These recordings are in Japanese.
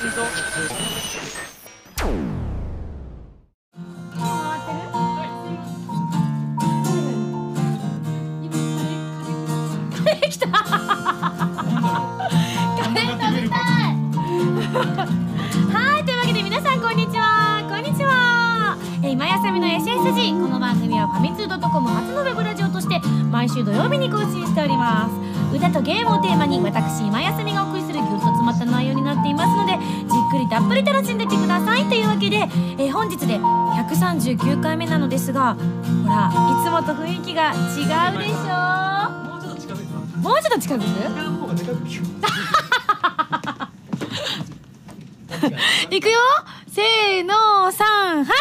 来たカレー食べたいはいというわけで皆さん。こん。にちはこん。にちはえー今やさみの SSG この番組はファミツー .com 初のウェブラジオとして毎週土曜日に更新しております歌とゲームをテーマに私今やさみが送る楽しんでってくださいというわけで、えー本日で139回目なのですがほらいつもと雰囲気が違うでしょ？もうちょっと近づく？もうちょっと近づく。いく。よ。せーの三は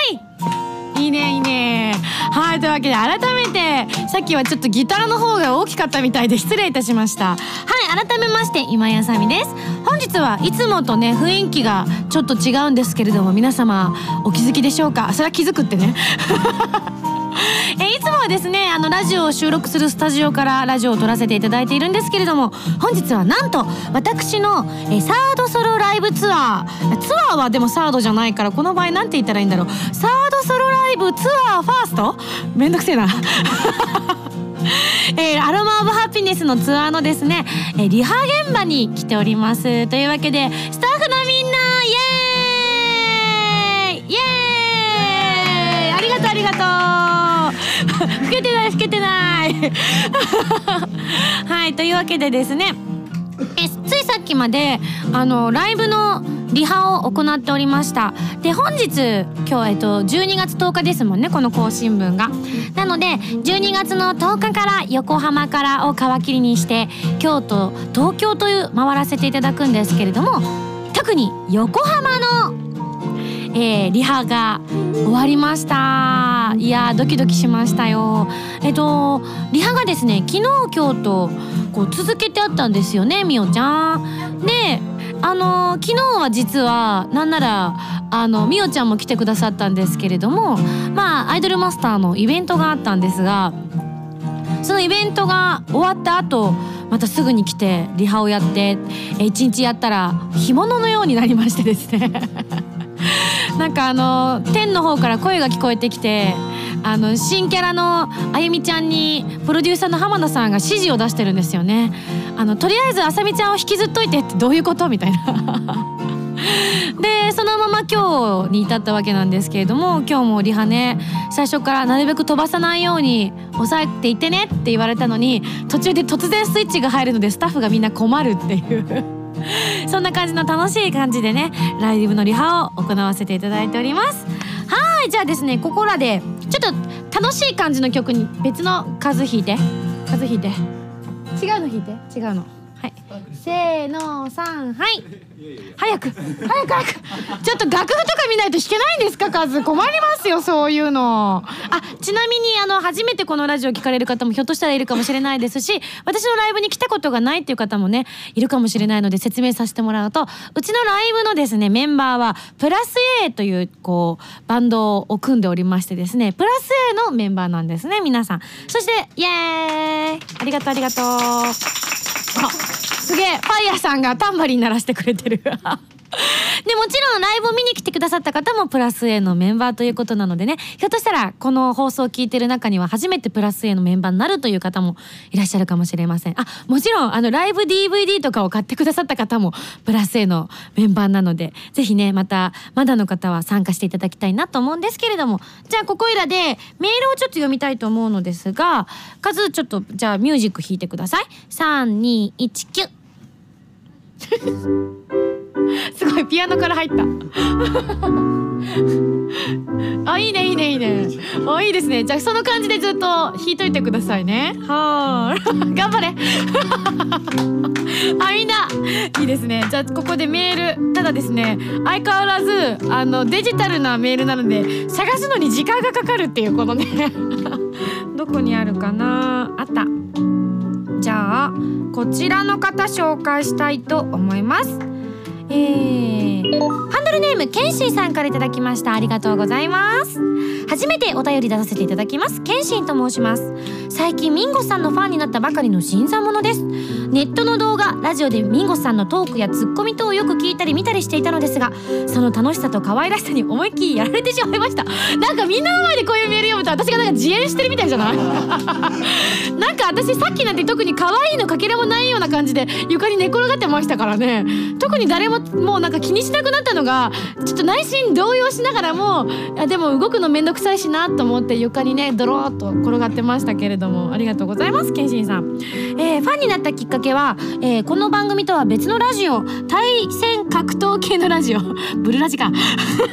い。いいねいいね。はいというわけで改めてさっきはちょっとギターの方が大きかったみたいで失礼いたしました。はい改めまして今やさみです。本日はいつもとね雰囲気がちょっと違うんですけれども皆様お気づきでしょうか？それは気づくってね。えいつもはですねあのラジオを収録するスタジオからラジオを撮らせていただいているんですけれども本日はなんと私の、えサードソロライブツアー。ツアーはでもサードじゃないからこの場合なんて言ったらいいんだろう。サードライブツアーファースト？めんどくせえな。えーアロマ・オブ・ハピネスのツアーのですね、えーリハ現場に来ております。というわけでスタッフのみんなイエーイ！イエーイ！ありがとうありがとう。老けてない老けてない。はいというわけでですねえついさっきまであのライブのリハを行っておりました。で本日今日、えっと、12月10日ですもんねこの更新分が。なので12月の10日から横浜からを皮切りにして京都東京という回らせていただくんですけれども特に横浜のえーリハが終わりました。いやードキドキしましたよ。えっとリハがですね昨日今日とこう続けてあったんですよねみおちゃん。であの昨日は実はなんならあのみおちゃんも来てくださったんですけれどもまあアイドルマスターのイベントがあったんですがそのイベントが終わった後またすぐに来てリハをやって一日やったら干物のようになりましてですね。なんかあの天の方から声が聞こえてきてあの新キャラのあゆみちゃんにプロデューサーの浜田さんが指示を出してるんですよね。あのとりあえずあさみちゃんを引きずっといてってどういうこと？みたいな。でそのまま今日に至ったわけなんですけれども今日もリハね最初からなるべく飛ばさないように抑えていってねって言われたのに途中で突然スイッチが入るのでスタッフがみんな困るっていう そんな感じの楽しい感じでねライブのリハを行わせていただいておりますはいじゃあですねここらでちょっと楽しい感じの曲に別の数弾いて。数弾いて。違うの弾いて。違うの。はい。せーの三はい。早く早く早く。ちょっと楽譜とか見ないと弾けないんですかカズ。困りますよそういうの。あちなみにあの初めてこのラジオ聞かれる方もひょっとしたらいるかもしれないですし私のライブに来たことがないっていう方もねいるかもしれないので説明させてもらうとうちのライブのですねメンバーはプラス A というこうバンドを組んでおりましてですねプラス A のメンバーなんですね皆さん。そしてイエーイ。ありがとうありがとう。あすげえファイヤーさんがタンバリン鳴らしてくれてる。でもちろんライブを見に来てくださった方もプラス A のメンバーということなのでね。ひょっとしたらこの放送を聞いてる中には初めてプラス A のメンバーになるという方もいらっしゃるかもしれません。あもちろんあのライブ DVD とかを買ってくださった方もプラス A のメンバーなのでぜひねまたまだの方は参加していただきたいなと思うんですけれども。じゃあここいらでメールをちょっと読みたいと思うのですが数ちょっとじゃあミュージック弾いてください。3219 すごいピアノから入った。あいいねいいねいいね。あいいですね。じゃあその感じでずっと弾いといてくださいね。はー 頑張れ。あみんな。いいですね。じゃあここでメール。ただですね相変わらずあのデジタルなメールなので探すのに時間がかかるっていうこのね。どこにあるかな。あった。じゃあこちらの方紹介したいと思います。えー、ハンドルネームケンシンさんからいただきました。ありがとうございます。初めてお便り出させていただきます。ケンシンと申します。最近ミンゴさんのファンになったばかりの新参者です。ネットの動画ラジオでミンゴさんのトークやツッコミ等をよく聞いたり見たりしていたのですがその楽しさと可愛らしさに思いっきりやられてしまいました。なんかみんなの前でこういうメール読むと私がなんか自演してるみたいじゃない？なんか私さっきなんて特に可愛いのかけらもないような感じで床に寝転がってましたからね。特に誰ももうなんか気にしなくなったのがちょっと内心動揺しながらもいでも動くのめんどくさいしなと思って床にねドローっと転がってましたけれどもありがとうございますケンシンさん、えー、ファンになったきっかけは、えー、この番組とは別のラジオ対戦格闘系のラジオ。ブルラジか。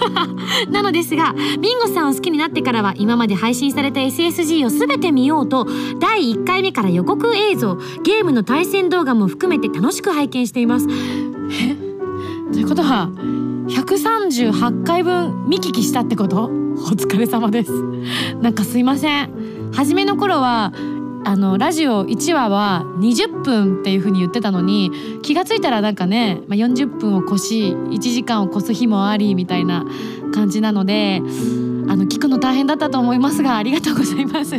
なのですがミンゴさんを好きになってからは今まで配信された SSG を全て見ようと第1回目から予告映像ゲームの対戦動画も含めて楽しく拝見しています。え？ということは138回分見聞きしたってこと？お疲れ様です。なんかすいません。初めの頃はあのラジオ1話は20分っていう風に言ってたのに気が付いたらなんかね、まあ、40分を越し1時間を越す日もありみたいな感じなのであの聞くの大変だったと思いますがありがとうございます。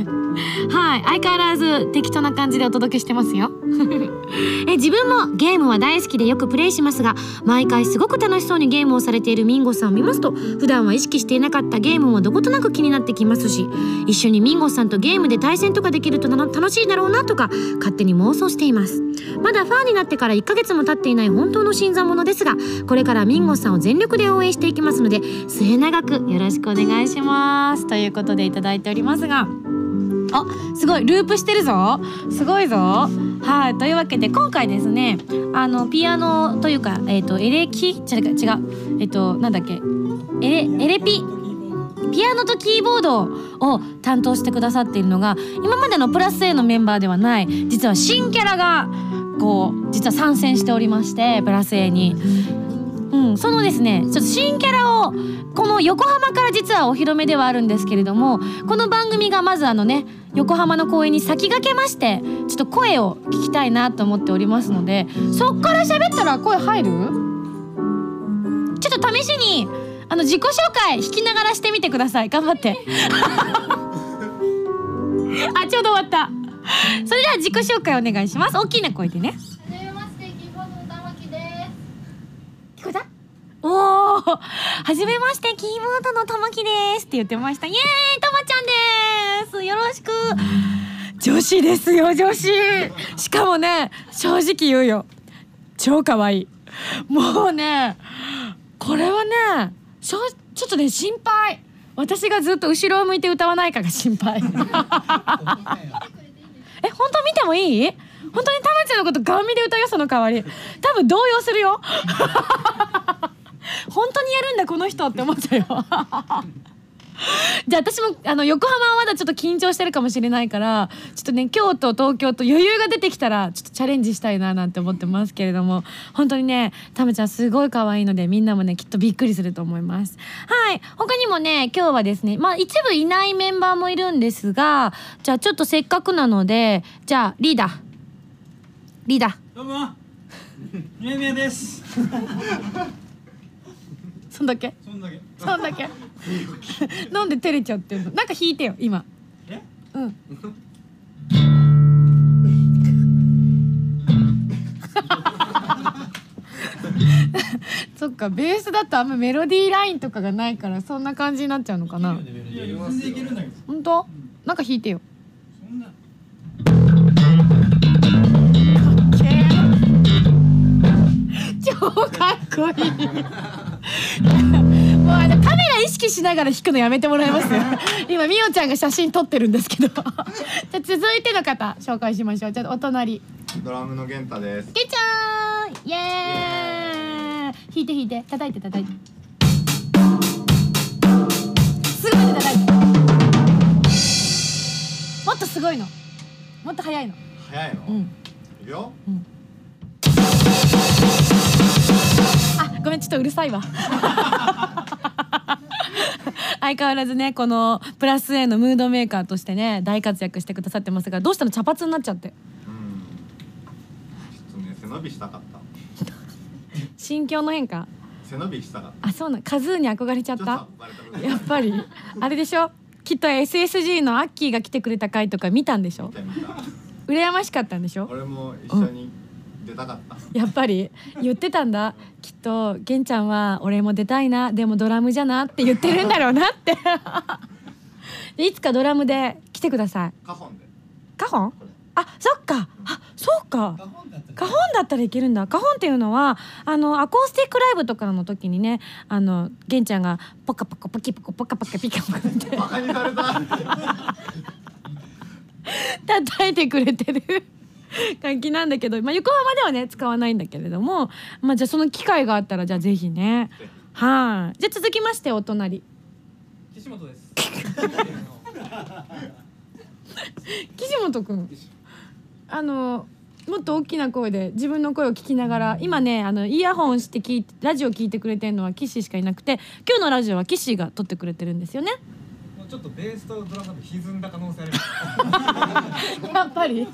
はい。相変わらず適当な感じでお届けしてますよ。え自分もゲームは大好きでよくプレイしますが毎回すごく楽しそうにゲームをされているミンゴさんを見ますと普段は意識していなかったゲームもどことなく気になってきますし一緒にミンゴさんとゲームで対戦とかできると楽しいだろうなとか勝手に妄想しています。まだファンになってから1ヶ月も経っていない本当の新参者ですがこれからミンゴさんを全力で応援していきますので末永くよろしくお願いします。ということでいただいておりますがあすごい。ループしてるぞ。すごいぞ。はい。というわけで今回ですねあのピアノというかえっ、ー、とエレキ？違う違う。えっ、ー、となんだっけ？エレエレピ？ピアノとキーボードを担当してくださっているのが今までのプラス A のメンバーではない実は新キャラがこう実は参戦しておりましてプラス A に。うん、そのですね。ちょっと新キャラをこの横浜から実はお披露目ではあるんですけれどもこの番組がまずあのね横浜の公演に先駆けましてちょっと声を聞きたいなと思っておりますのでそっから喋ったら声入る？ちょっと試しにあの自己紹介弾きながらしてみてください。頑張って。あちょうど終わった。それでは自己紹介お願いします。大きな声でね。おお、はじめまして、キーボードの玉木ですって言ってました。イエーイ、たまちゃんです。よろしく。女子ですよ、女子。しかもね、正直言うよ。超可愛い。もうね、これはね、ちょちょっとね、心配。私がずっと後ろを向いて歌わないかが心配。え、本当見てもいい？本当にたまちゃんのことガン見で歌うよその代わり多分動揺するよ本当にやるんだこの人って思ったよ。じゃあ私もあの横浜はまだちょっと緊張してるかもしれないからちょっとね京都東京と余裕が出てきたらちょっとチャレンジしたいななんて思ってますけれども。本当にねたまちゃんすごい可愛いのでみんなもねきっとびっくりすると思います。はい。他にもね今日はですねまあ一部いないメンバーもいるんですがじゃあちょっとせっかくなのでじゃあリーダー。リーダー。どうも。みやみやです。そんだけ？そんだけ。そんだけ？なんで照れちゃってんの。なんか弾いてよ今。え？うん。そっかベースだとあんまメロディーラインとかがないからそんな感じになっちゃうのかな。本当、なんか弾いてよ。超かっこいい もうあのカメラ意識しながら弾くのやめてもらえます 今みおちゃんが写真撮ってるんですけど。じゃあ続いての方紹介しましょう。ちょっとお隣。ドラムの源太です。けちゃんイエーイ!弾いて弾いて。叩いて叩いて。すごいね叩いて。もっとすごいの。もっと速いの。早いの？うん。いくよ。あごめんちょっとうるさいわ。相変わらずねこのプラス A のムードメーカーとしてね大活躍してくださってますがどうしたの？茶髪になっちゃって。うん。ちょっとね背伸びしたかった。心境の変化？背伸びしたかっあそうなんカズーに憧れちゃった？やっぱり。あれでしょ？きっと SSG のアッキーが来てくれた回とか見たんでしょ？見た見た。羨ましかったんでしょ？俺も一緒に出たかった。やっぱり言ってたんだ。きっと玄ちゃんは俺も出たいな。でもドラムじゃなって言ってるんだろうなって。でいつかドラムで来てください。カホンでカホンあそっか。あそうか。カホンだったらいけるんだ。カホンっていうのはあのアコースティックライブとかの時にねあの玄ちゃんがポカポカポキポコポカポカピカポカって。バカにされた。叩いてくれてる 楽器なんだけど、まあ、横浜ではね使わないんだけれども、まあ、じゃあその機会があったらじゃあぜひね。はい。じゃあ続きましてお隣。岸本です。岸本くんあのもっと大きな声で自分の声を聞きながら今ねあのイヤホンして聞いてラジオ聞いてくれてるのは岸しかいなくて今日のラジオは岸が撮ってくれてるんですよねちょっとベースとドラムが歪んだ可能性あります。やっぱり。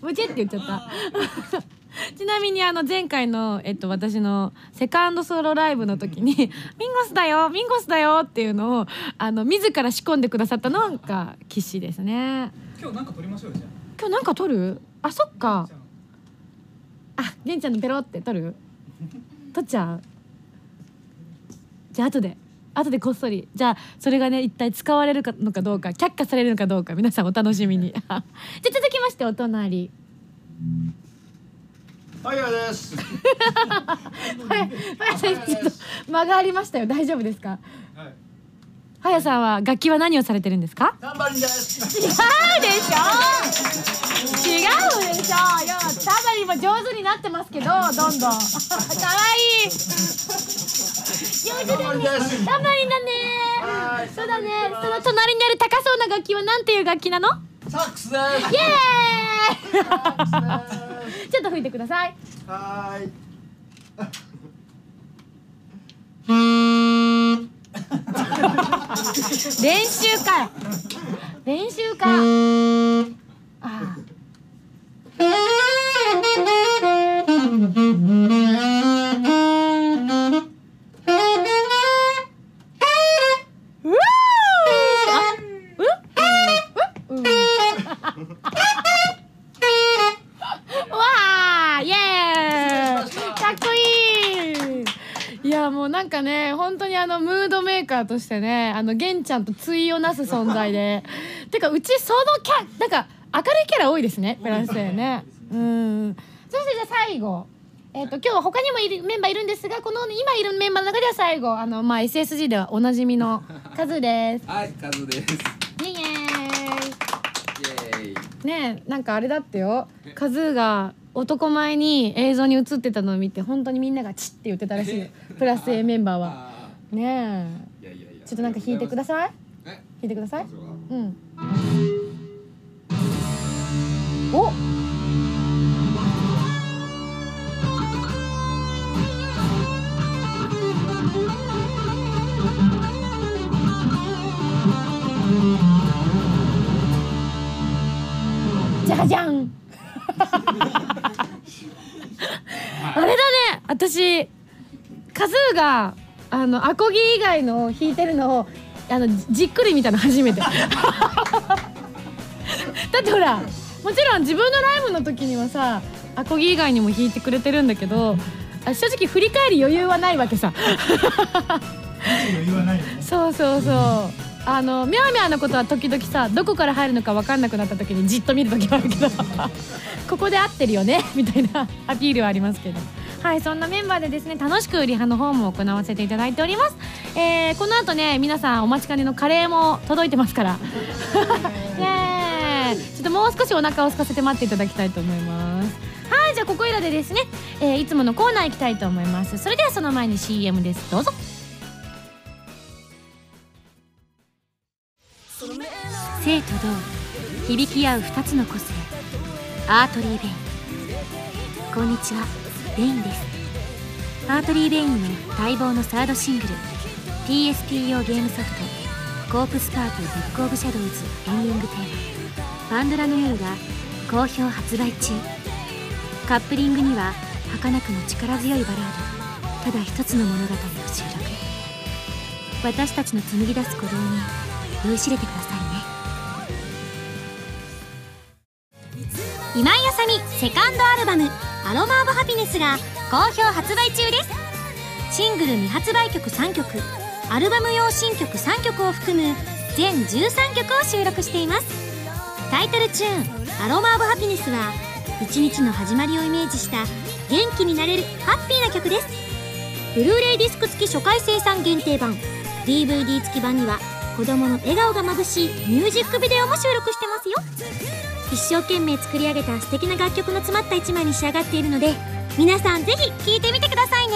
ブチって言っちゃった。ちなみにあの前回の、えっと、私のセカンドソロライブの時に「ミンゴスだよミンゴスだよ」っていうのをあの自ら仕込んでくださったのが岸ですね。今日なんか撮りましょうよじゃ今日なんか撮る？あそっあかあ玄ちゃんのペロって撮る？撮っちゃう？じゃあ後で後でこっそり。じゃあそれがね一体使われるかのかどうか却下されるのかどうか皆さんお楽しみに。じゃあ続きましてお隣。はいやです。はいはいさんちょっと間がありましたよ。大丈夫ですか？あはい。はやさんは楽器は何をされてるんですか？タンバリンです。違うでしょ。違うでしょ。いやタバリンも上手になってますけどどんどん。かわいい上手だねですタバリンだね。はい。そうだね。その隣にある高そうな楽器はなんていう楽器なの？サックスです。イエーイ。ちょっと吹いてください。はーい。練習か練習かあうね本当にあのムードメーカーとしてねあの玄ちゃんと対をなす存在で。てかうちそのキャなんか明るいキャラ多いですねフランスでね。うん。そしてじゃあ最後。えっ、と今日は他にもいるメンバーいるんですがこの今いるメンバーの中では最後あのまあ SSG ではおなじみのカズです。はい、カズです。ねえなんかあれだってよ。カズーが男前に映像に映ってたのを見て本当にみんながチッって言ってたらしいよ。プラス A メンバーは。あねーいやいやいや。えちょっとなんか弾いてください。え、弾いてください。そうん。おじゃじゃん。あれだね。私カズーがあのアコギ以外の弾いてるのをあのじじっくり見たの初めて。だってほらもちろん自分のライブの時にはさアコギ以外にも弾いてくれてるんだけどあ正直振り返る余裕はないわけさ。余裕はないよね。そうそうそうあのミャーミャーのことは時々さどこから入るのか分かんなくなった時にじっと見る時もあるけど ここで合ってるよね みたいなアピールはありますけど。はいそんなメンバーでですね楽しくリハの方も行わせていただいております、えーこの後ね皆さんお待ちかねのカレーも届いてますから。ちょっともう少しお腹を空かせて待っていただきたいと思います。はいじゃあここいらでですね、えーいつものコーナー行きたいと思います。それではその前に CM です。どうぞ生と同響き合う二つの個性。Artery Vein。こんにちは Vein です。 Artery Vein の待望のサードシングル PSP 用ゲームソフト「コープスパーティー Book of Shadows」エンディングテーマ「パンドラの夜」が好評発売中。カップリングには儚くも力強いバラード。ただ一つの物語を収録。私たちの紡ぎ出す鼓動に酔いしれてください。今井あさみセカンドアルバム「アロマ・オブ・ハピネス」が好評発売中です。シングル未発売曲3曲アルバム用新曲3曲を含む全13曲を収録しています。タイトルチューン「アロマ・オブ・ハピネス」は一日の始まりをイメージした元気になれるハッピーな曲です。ブルーレイディスク付き初回生産限定版 DVD 付き版には子供の笑顔がまぶしいミュージックビデオも収録してますよ。一生懸命作り上げた素敵な楽曲の詰まった一枚に仕上がっているので皆さんぜひ聴いてみてくださいね。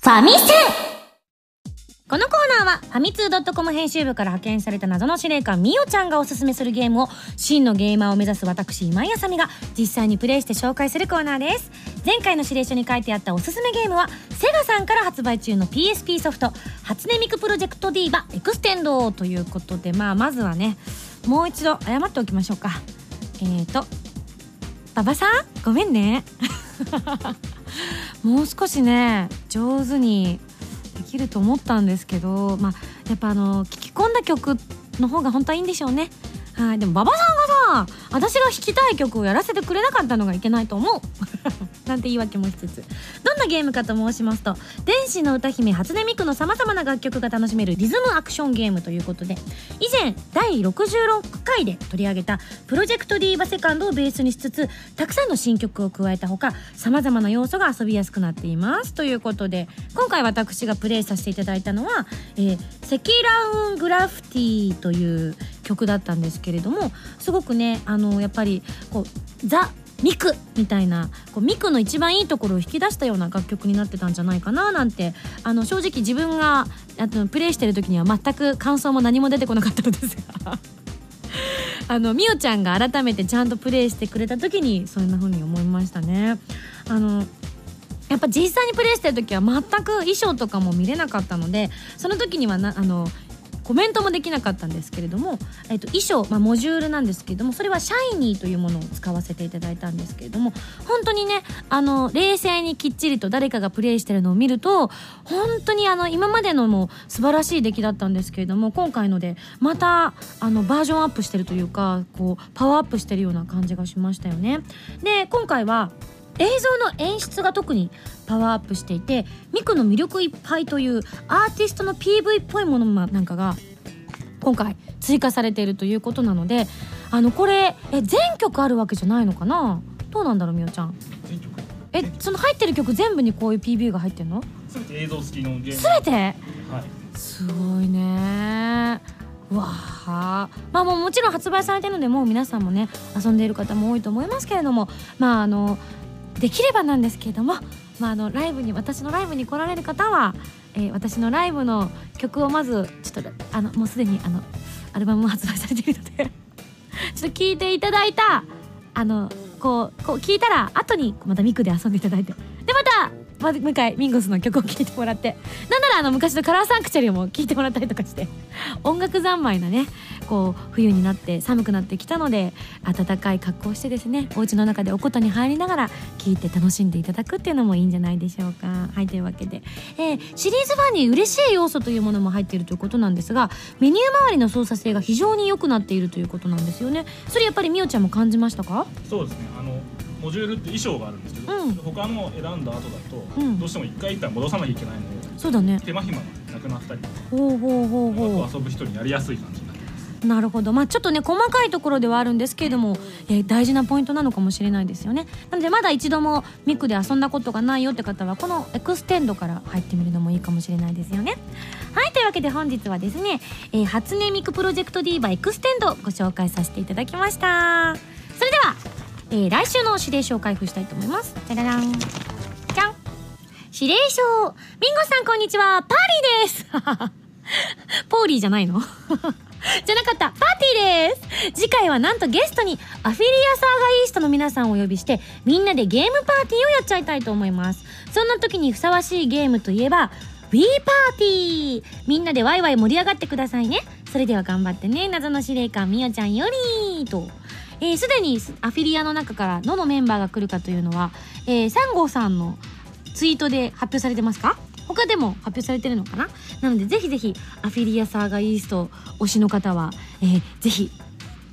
ファミセンファミツー .com 編集部から派遣された謎の司令官みおちゃんがおすすめするゲームを真のゲーマーを目指す私今井麻美が実際にプレイして紹介するコーナーです。前回の指令書に書いてあったおすすめゲームはセガさんから発売中の PSP ソフト初音ミクプロジェクト D バエクステンドということでまあまずはねもう一度謝っておきましょうか。えーと馬場さん？ごめんね。もう少しね上手にできると思ったんですけどまあやっぱあの聞き込んだ曲の方が本当はいいんでしょうね。はいでも馬場さんがさ私が弾きたい曲をやらせてくれなかったのがいけないと思う。なんて言い訳もしつつ。どんなゲームかと申しますと天使の歌姫初音ミクのさまざまな楽曲が楽しめるリズムアクションゲームということで以前第66回で取り上げたプロジェクトディーバセカンドをベースにしつつたくさんの新曲を加えたほかさまざまな要素が遊びやすくなっていますということで今回私がプレイさせていただいたのは「えー、積乱雲グラフティ」という曲だったんですけれどもすごくねあのやっぱりこうザミクみたいなこうミクの一番いいところを引き出したような楽曲になってたんじゃないかななんてあの正直自分があのプレイしてる時には全く感想も何も出てこなかったのですが あのみおちゃんが改めてちゃんとプレイしてくれた時にそんな風に思いましたね。あのやっぱ実際にプレイしてる時は全く衣装とかも見れなかったのでその時にはなあのコメントもできなかったんですけれども、えっと、衣装、まあ、モジュールなんですけれどもそれはシャイニーというものを使わせていただいたんですけれども本当にねあの冷静にきっちりと誰かがプレイしてるのを見ると本当にあの今までのも素晴らしい出来だったんですけれども今回のでまたあのバージョンアップしてるというかこうパワーアップしてるような感じがしましたよね。で今回は映像の演出が特にパワーアップしていてミクの魅力いっぱいというアーティストの PV っぽいものなんかが今回追加されているということなのであのこれえ全曲あるわけじゃないのかな？どうなんだろうみおちゃん。全曲。えその入ってる曲全部にこういう PV が入ってるの？すべて映像付きのゲーム。全て？はい。すごいね。うわあまあもうもちろん発売されてるのでもう皆さんもね遊んでいる方も多いと思いますけれどもまああのできればなんですけれども、まあ、あのライブに私のライブに来られる方は、えー私のライブの曲をまずちょっとあのもうすでにあのアルバムも発売されているので ちょっと聴いていただいたあのこうこう聞いたら後にまたミクで遊んでいただいて。でまたまもう一回ミンゴスの曲を聴いてもらって。なんならあの昔のカラーサンクチャリも聴いてもらったりとかして。音楽三昧なねこう冬になって寒くなってきたので暖かい格好をしてですねお家の中でお琴に入りながら聴いて楽しんでいただくっていうのもいいんじゃないでしょうか。はいというわけで、えーシリーズファンに嬉しい要素というものも入っているということなんですがメニュー周りの操作性が非常に良くなっているということなんですよね。それやっぱりみおちゃんも感じましたか？そうですね。モジュールって衣装があるんですけど、うん。他の選んだ後だと、うん。どうしても一回一回戻さなきゃいけないのでそうだね。手間暇がなくなったりほうほうほうう。ほう遊ぶ人にやりやすい感じになってますなるほど。まあちょっとね細かいところではあるんですけれども、えー大事なポイントなのかもしれないですよね。なのでまだ一度もミクで遊んだことがないよって方はこのエクステンドから入ってみるのもいいかもしれないですよね。はいというわけで本日はですね、えー初音ミクプロジェクト D バエクステンドをご紹介させていただきました。それでは、えー来週の指令書を開封したいと思います。じゃららんじゃん。指令書。ミンゴさんこんにちは。パーリーです。ポーリーじゃないの？じゃなかった。パーティーです。次回はなんとゲストにアフィリアサーガイーストの皆さんをお呼びしてみんなでゲームパーティーをやっちゃいたいと思います。そんな時にふさわしいゲームといえば w パーティー。みんなでワイワイ盛り上がってくださいね。それでは頑張ってね。謎の司令官みおちゃんよりと。えーすでにアフィリアの中からどのメンバーが来るかというのは、えー、サンゴさんのツイートで発表されてますか？他でも発表されてるのかな？なのでぜひぜひアフィリアサーガイースト推しの方は、えー、ぜひ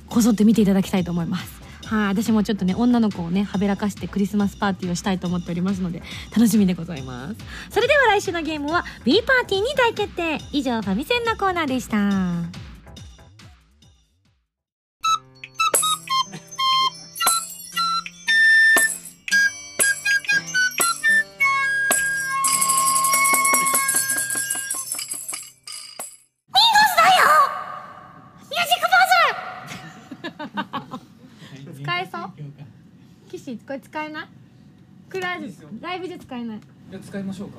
こぞって見ていただきたいと思います。はい、私もちょっとね女の子をねはべらかしてクリスマスパーティーをしたいと思っておりますので楽しみでございます。それでは来週のゲームは B パーティーに大決定。以上ファミセンのコーナーでした。キシこれ使えないクライライブで使えない。いや使いましょうか？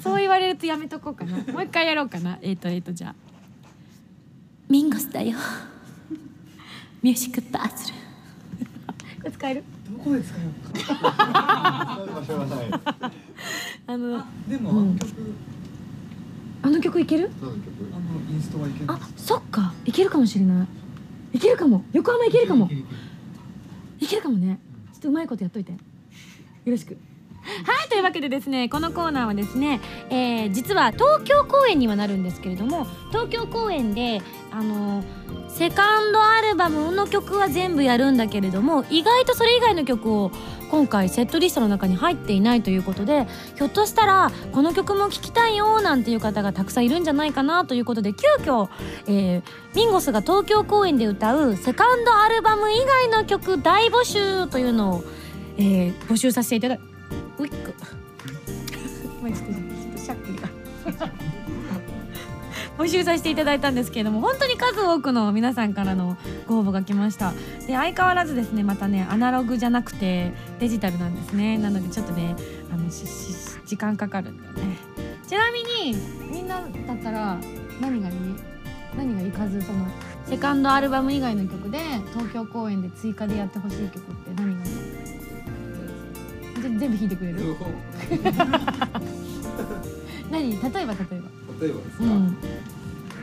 そう言われるとやめとこうかな。もう一回やろうかな。えっ、とえっ、とじゃあ。ミンゴスだよ。ミュージックバズルこれ使える？どこで使おう。かあのでも、うん。あの曲。あの曲いける？あのインストはいける。あそっか。いけるかもしれない。いけるかも。横浜いけるかも。いけるかもね。ちょっとうまいことやっといて。よろしく。はいというわけでですねこのコーナーはですね、えー実は東京公演にはなるんですけれども東京公演であのセカンドアルバムの曲は全部やるんだけれども意外とそれ以外の曲を今回セットリストの中に入っていないということでひょっとしたらこの曲も聴きたいよなんていう方がたくさんいるんじゃないかなということで急遽、えーミンゴスが東京公演で歌うセカンドアルバム以外の曲大募集というのを、えー募集させていただウィック。募集させていただいたんですけれども本当に数多くの皆さんからのご応募が来ました。で相変わらずですねまたねアナログじゃなくてデジタルなんですね。なのでちょっとねあのしし時間かかるんだよね。ちなみにみんなだったら何がいい？何がいい？数そのセカンドアルバム以外の曲で東京公演で追加でやってほしい曲って何がいい？じゃ全部弾いてくれる？何？例えば例えば。例えばですか、うん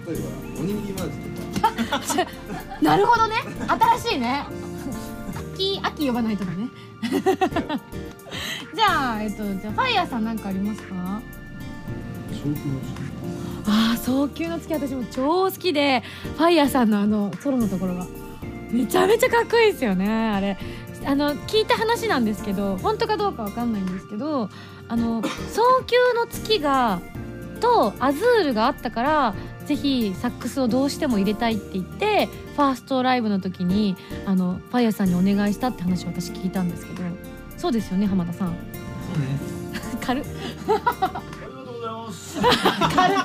例えばおにぎりマーチとか。なるほどね。新しいね。秋秋呼ばないとかね。じゃあえっとじゃあファイヤーさんなんかありますか？ああ早急の月私も超好きでファイヤーさんのあのソロのところが。めちゃめちゃかっこいいですよねあれ。あの聞いた話なんですけど本当かどうかわかんないんですけどあの早急の月がとアズールがあったからぜひサックスをどうしても入れたいって言ってファーストライブの時にあのファイヤーさんにお願いしたって話を私聞いたんですけど。そうですよね浜田さん。そうです。軽っ。ありがとうございます。軽っ。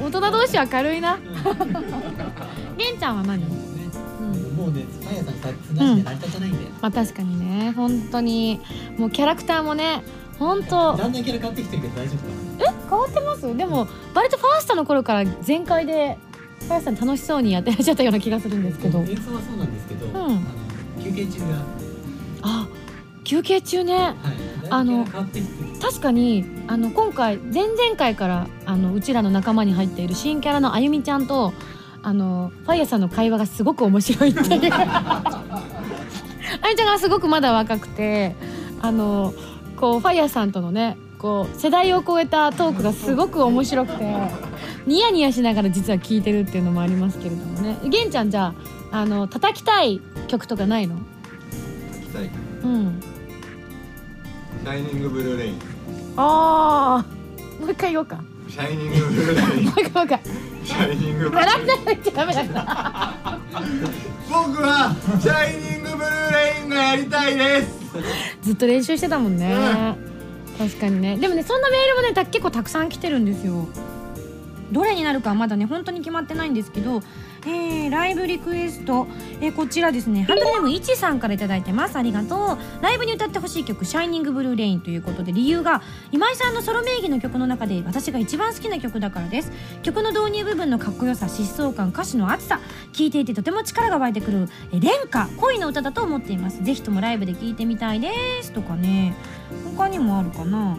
大人同士は軽いな。げんちゃんは何、うん、もうね、パン屋さん2つなしで成り立たないんだよ。まあ確かにね。本当に。もうキャラクターもね本当。だんだんキャラ変わってきてるけど大丈夫か変わってます？でも割とファーストの頃から全開でファーさん楽しそうにやってらっしゃったような気がするんですけど。演奏はそうなんですけど、んあの休憩中が、あ休憩中ねはい、あの。確かにあの今回前々回からあのうちらの仲間に入っている新キャラのあゆみちゃんとあのファイヤーさんの会話がすごく面白いっていう。あゆみちゃんがすごくまだ若くてあのこうファイヤーさんとのねこう世代を超えたトークがすごく面白くてニヤニヤしながら実は聞いてるっていうのもありますけれどもね。げんちゃんじゃああの叩きたい曲とかないの？書きたい。うん。シャイニングブルーレイン。あー。もう一回言おうか。もシャイニングブルーレイン。う一回言おうか。シャイニングブルー並んでないとダメだから僕はシャイニングブルーレインがやりたいです。ずっと練習してたもんね、確かにね。でもねそんなメールもね結構たくさん来てるんですよ。どれになるかはまだね本当に決まってないんですけどえー、ライブリクエスト、えーこちらですね。ハンドルネームいちさんから頂いてます。ありがとう。ライブに歌ってほしい曲「シャイニングブルーレイン」ということで理由が今井さんのソロ名義の曲の中で私が一番好きな曲だからです。曲の導入部分のかっこよさ疾走感歌詞の熱さ聴いていてとても力が湧いてくるえー廉歌恋の歌だと思っています。ぜひともライブで聴いてみたいです。とかね。他にもあるかな。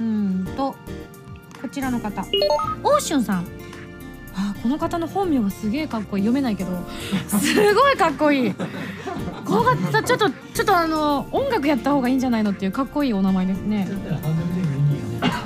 うんとこちらの方。オーシュンさん。あこの方の本名がすげえかっこいい。読めないけど。すごいかっこいい。この方ちょっとちょっとあの音楽やった方がいいんじゃないのっていうかっこいいお名前ですね。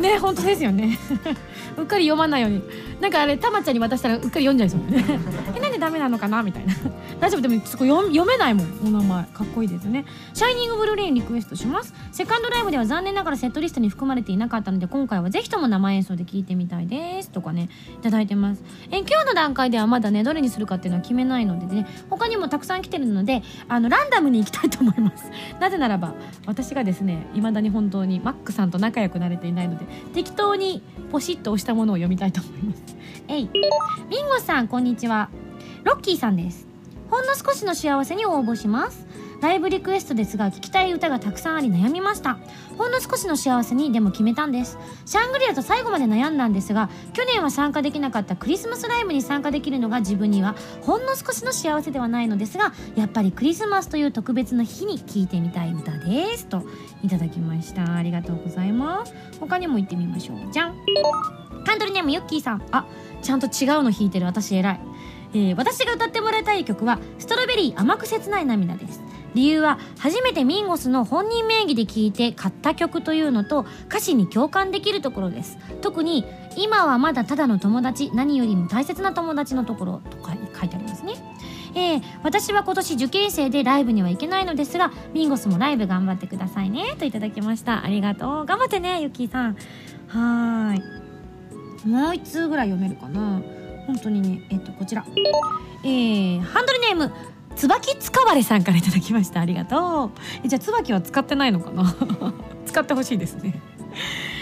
ね本当ですよね。うっかり読まないように。なんかあれたまちゃんに渡したらうっかり読んじゃいそう。ね えなんでダメなのかなみたいな。大丈夫でもそこ読めないもん。お名前かっこいいですね。シャイニングブルーレインリクエストします。セカンドライブでは残念ながらセットリストに含まれていなかったので今回はぜひとも生演奏で聴いてみたいです。とかねいただいてます。え今日の段階ではまだねどれにするかっていうのは決めないのでね他にもたくさん来てるのであのランダムに行きたいと思います。なぜならば私がですね未だに本当にマックさんと仲良くなれていないので適当にポシッと押したものを読みたいと思います。えい。ミンゴさんこんにちは。ロッキーさんです。ほんの少しの幸せに応募します。ライブリクエストですが聴きたい歌がたくさんあり悩みました。ほんの少しの幸せにでも決めたんです。シャングリラと最後まで悩んだんですが去年は参加できなかったクリスマスライブに参加できるのが自分にはほんの少しの幸せではないのですがやっぱりクリスマスという特別な日に聴いてみたい歌です。といただきました。ありがとうございます。他にも行ってみましょう。じゃん。ハンドルネームユッキーさん。あちゃんと違うの弾いてる。私偉い。えー私が歌ってもらいたい曲は「ストロベリー甘く切ない涙」です。理由は初めてミンゴスの本人名義で聴いて買った曲というのと歌詞に共感できるところです。特に「今はまだただの友達何よりも大切な友達のところ」とか書いてありますね。えー私は今年受験生でライブには行けないのですがミンゴスもライブ頑張ってくださいね。といただきました。ありがとう。頑張ってねゆきさん。はーい。もう一通ぐらい読めるかな。本当にねえっとこちら。えー、ハンドルネーム椿つかわれさんからいただきました。ありがとう。じゃあ椿は使ってないのかな？使ってほしいですね。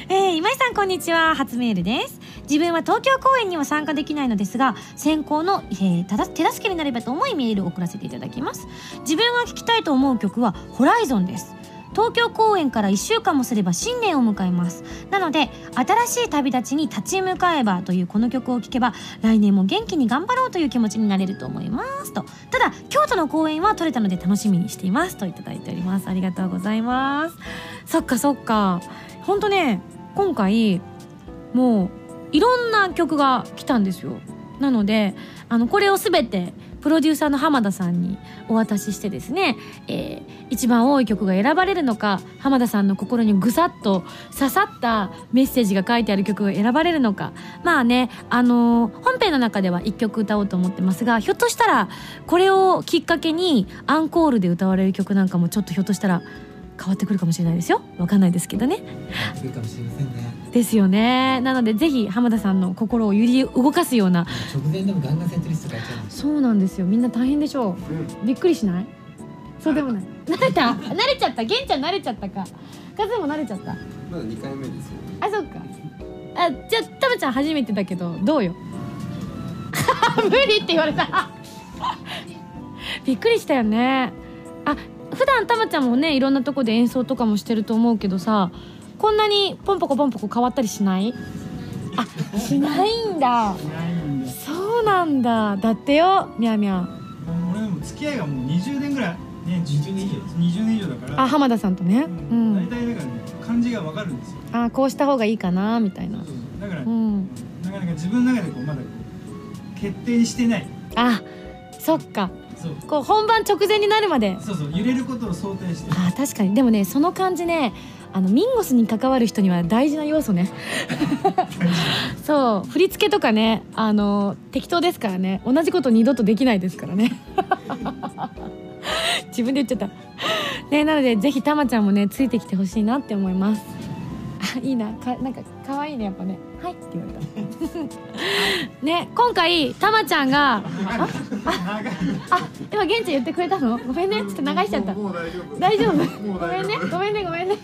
えー、今井さんこんにちは。初メールです。自分は東京公演には参加できないのですが先行の、えーただ手助けになればと思いメールを送らせていただきます。自分が聴きたいと思う曲はホライゾンです。東京公演から1週間もすれば新年を迎えます。なので新しい旅立ちに立ち向かえばというこの曲を聴けば来年も元気に頑張ろうという気持ちになれると思いますと。ただ京都の公演は取れたので楽しみにしています。といただいております。ありがとうございます。そっかそっか。ほんとね今回もういろんな曲が来たんですよ。なのであのこれを全てプロデューサーの浜田さんにお渡ししてですね、えー一番多い曲が選ばれるのか浜田さんの心にぐさっと刺さったメッセージが書いてある曲が選ばれるのか。まあねあのー本編の中では1曲歌おうと思ってますがひょっとしたらこれをきっかけにアンコールで歌われる曲なんかもちょっとひょっとしたら変わってくるかもしれないですよ。わかんないですけどね。するかもしれませんね。ですよね。なのでぜひ浜田さんの心を揺り動かすような。直前でもガンガンセントリスト変えちゃうそうなんですよ。みんな大変でしょう。びっくりしない？そうでもない慣れた。慣れちゃった。玄ちゃん慣れちゃったか。カズも慣れちゃった？まだ2回目ですよね。あそっか。あじゃあタマちゃん初めてだけどどうよ？無理って言われた。びっくりしたよね。あ普段タマちゃんもねいろんなとこで演奏とかもしてると思うけどさこんなにポンポコポンポコ変わったりしない？あしないんだ。そうなんだ。だってよみゃみゃ俺でも付き合いがもう20年ぐらい。ね20年以上20年以上だから。あ浜田さんとね。ううん。大ん体だからね感じがわかるんですよ。あこうした方がいいかなみたいな。だから、うん。なかなか自分の中でこうまだこう決定してない。あそっか。そう。こう本番直前になるまで。そうそう揺れることを想定してあ確かに。でもねその感じねあのミンゴスに関わる人には大事な要素ね。そう。振り付けとかねあの適当ですからね。同じこと二度とできないですからね。自分で言っちゃった。ねなのでぜひたまちゃんもねついてきてほしいなって思います。あいいな。かなんか可愛いねやっぱね。はいって言われた。ね今回たまちゃんがあああ今玄ちゃん言ってくれたの？ごめんね。ちょっと流しちゃった。大丈夫。大丈夫。ごめんねごめんねごめんね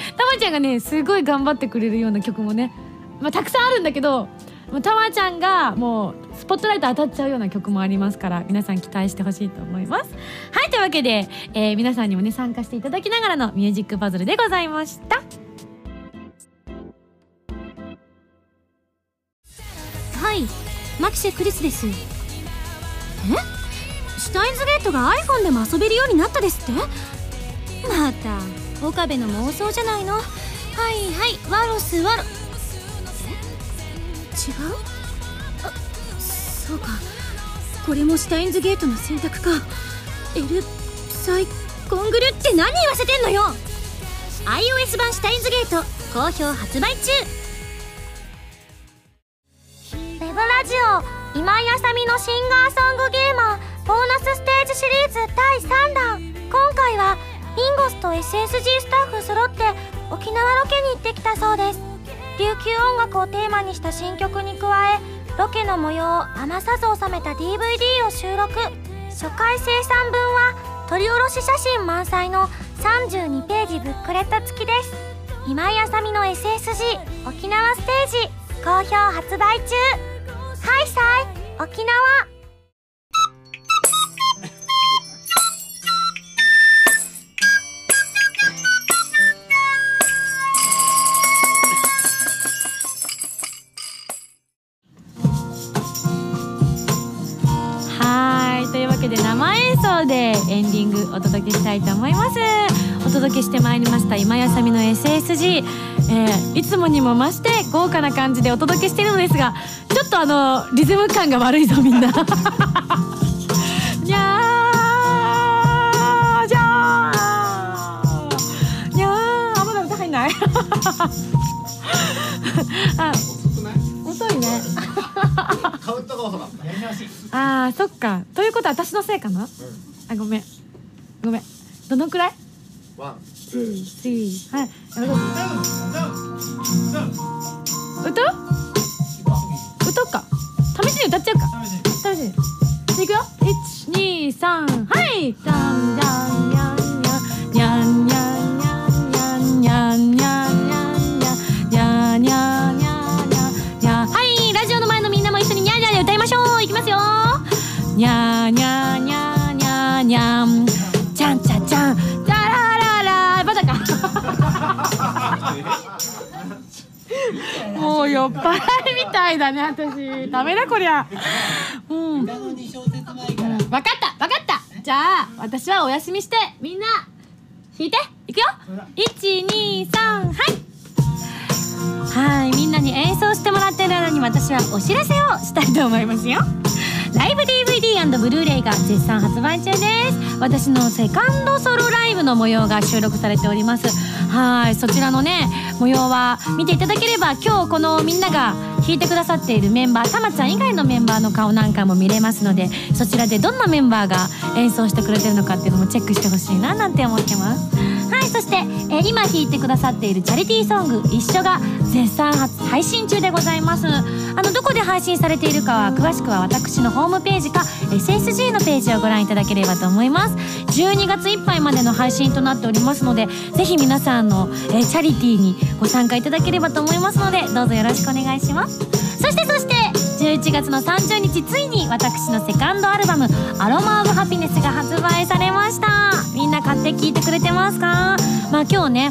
たまちゃんがねすごい頑張ってくれるような曲もね、まあ、たくさんあるんだけどたまちゃんがもうスポットライト当たっちゃうような曲もありますから皆さん期待してほしいと思います。はいというわけで、えー皆さんにもね参加していただきながらのミュージックパズルでございました。はいマキシ・クリスです。え？シュタインズゲートが iPhone でも遊べるようになったですって？また。岡部の妄想じゃないの？はいはい。ワロスワロ。え？違う？あそうか。これもシュタインズゲートの選択か。L サイコングルって何言わせてんのよ？iOS 版シュタインズゲート好評発売中。ウェブラジオ。今井あさみのシンガーソングゲーマー。ボーナスステージシリーズ第3弾。今回はミンゴスと SSG スタッフ揃って沖縄ロケに行ってきたそうです。琉球音楽をテーマにした新曲に加えロケの模様を余さず収めた DVD を収録。初回生産分は撮り下ろし写真満載の32ページブックレット付きです。今井あさみの SSG 沖縄ステージ好評発売中。ハイサイ沖縄。エンディングお届けしたいと思います。お届けしてまいりました今やさみの SSG、えーいつもにも増して豪華な感じでお届けしているのですがちょっとあのリズム感が悪いぞみんな。にゃーじゃーにゃーあまだ歌入んない。あ遅い？ね。カウントが遅かった。やり直し。あーそっか。ということは私のせいかな、あごめん。ごめん。どのくらい？ワン。スリー。はい。歌う歌？うか。試しに歌っちゃうか。試しに。試しに。いくよ。一二三はい。じゃんじゃんにゃんにゃん酔っ払いみたいだね私。ダメだこりゃ。うん。歌の2小節前から分かった分かった。じゃあ私はお休みしてみんな弾いて。いくよ。123はい。はいみんなに演奏してもらってる間に私はお知らせをしたいと思いますよライブ DVD& ブルーレイが絶賛発売中です。私のセカンドソロライブの模様が収録されております。はいそちらのね模様は見ていただければ今日このみんなが弾いてくださっているメンバーたまちゃん以外のメンバーの顔なんかも見れますのでそちらでどんなメンバーが演奏してくれてるのかっていうのもチェックしてほしいななんて思ってます。はいそして、えー今弾いてくださっているチャリティーソング「一緒」が絶賛配信中でございます。あのどこで配信されているかは詳しくは私のホームページか SSG のページをご覧いただければと思います。12月いっぱいまでの配信となっておりますのでぜひ皆さんの、えーチャリティーにご参加いただければと思いますのでどうぞよろしくお願いします。そしてそして11月の30日ついに私のセカンドアルバム「アロマ・オブ・ハピネス」が発売されました。みんな買って聴いてくれてますか？まあ今日ね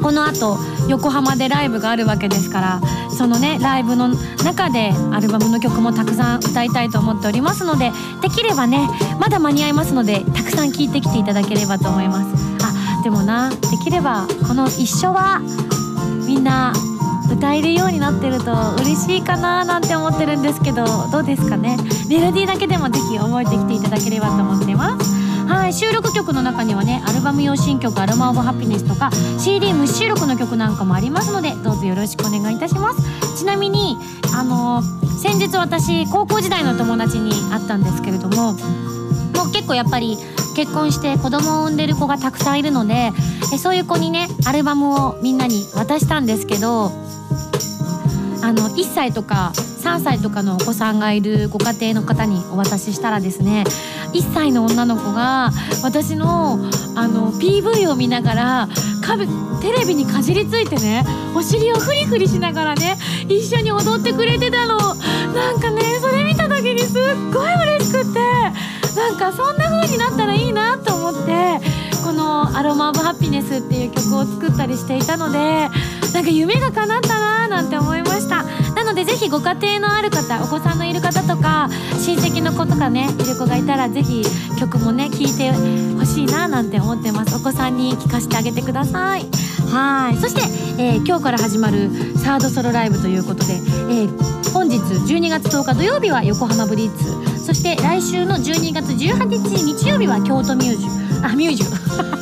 この後横浜でライブがあるわけですからそのねライブの中でアルバムの曲もたくさん歌いたいと思っておりますのでできればねまだ間に合いますのでたくさん聴いてきていただければと思います。あでもなできればこの「一緒」はみんな歌えるようになってると嬉しいかななんて思ってるんですけどどうですかね？メロディーだけでもぜひ覚えてきていただければと思ってます。はい収録曲の中にはねアルバム用新曲「アロマ・オブ・ハピネス」とか CD 無収録の曲なんかもありますのでどうぞよろしくお願いいたします。ちなみにあのー先日私高校時代の友達に会ったんですけれどももう結構やっぱり結婚して子供を産んでる子がたくさんいるのでえそういう子にねアルバムをみんなに渡したんですけどあの1歳とか3歳とかのお子さんがいるご家庭の方にお渡ししたらですね1歳の女の子が私のあの PV を見ながらかぶテレビにかじりついてねお尻をフリフリしながらね一緒に踊ってくれてたの。なんかねそれ見たした時にすっごい嬉しくってなんかそん風になったらいいなと思ってこの「アロマ・オブ・ハピネス」っていう曲を作ったりしていたのでなんか夢が叶ったなーなんて思いました。なのでぜひご家庭のある方お子さんのいる方とか親戚の子とかねいる子がいたらぜひ曲もね聴いてほしいななんて思ってます。お子さんに聴かせてあげてください。はい。そして、えー今日から始まるサードソロライブということで、えー本日12月10日土曜日は横浜ブリッツ。そして来週の12月18日日曜日は京都ミュージュ。あミュージュ。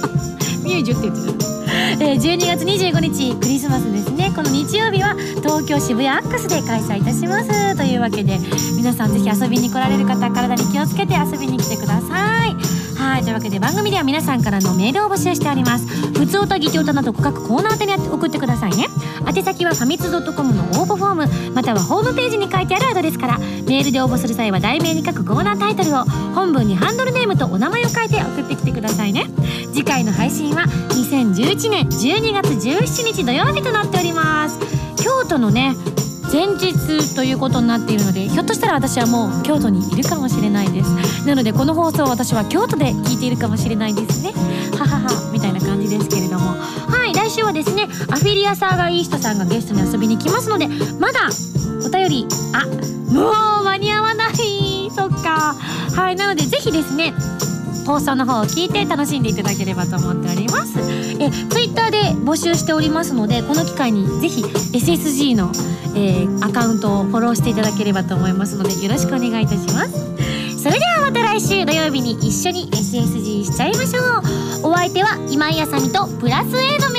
ミュージュって言ってたえー12月25日クリスマスですね。この日曜日は東京渋谷アックスで開催いたします。というわけで皆さんぜひ遊びに来られる方体に気をつけて遊びに来てください。はいというわけで番組では皆さんからのメールを募集しております。普通歌議長歌など各コーナー宛てに送ってくださいね。宛先はファミツドットコムの応募フォームまたはホームページに書いてあるアドレスから。メールで応募する際は題名に書くコーナータイトルを本文にハンドルネームとお名前を書いて送ってきてくださいね。次回の配信は2011年12月17日土曜日となっております。京都のね前日ということになっているのでひょっとしたら私はもう京都にいるかもしれないです。なのでこの放送私は京都で聞いているかもしれないですね。はははみたいな感じですけれども。はい来週はですねアフィリアサーガイーストさんがゲストに遊びに来ますのでまだお便りあもう間に合わない。そっか。はいなのでぜひですね放送の方を聞いて楽しんでいただければと思っております。え Twitter で募集しておりますのでこの機会にぜひ SSG の、えーアカウントをフォローしていただければと思いますのでよろしくお願いいたします。それではまた来週土曜日に一緒に SSG しちゃいましょう。お相手は今井あさみとプラス N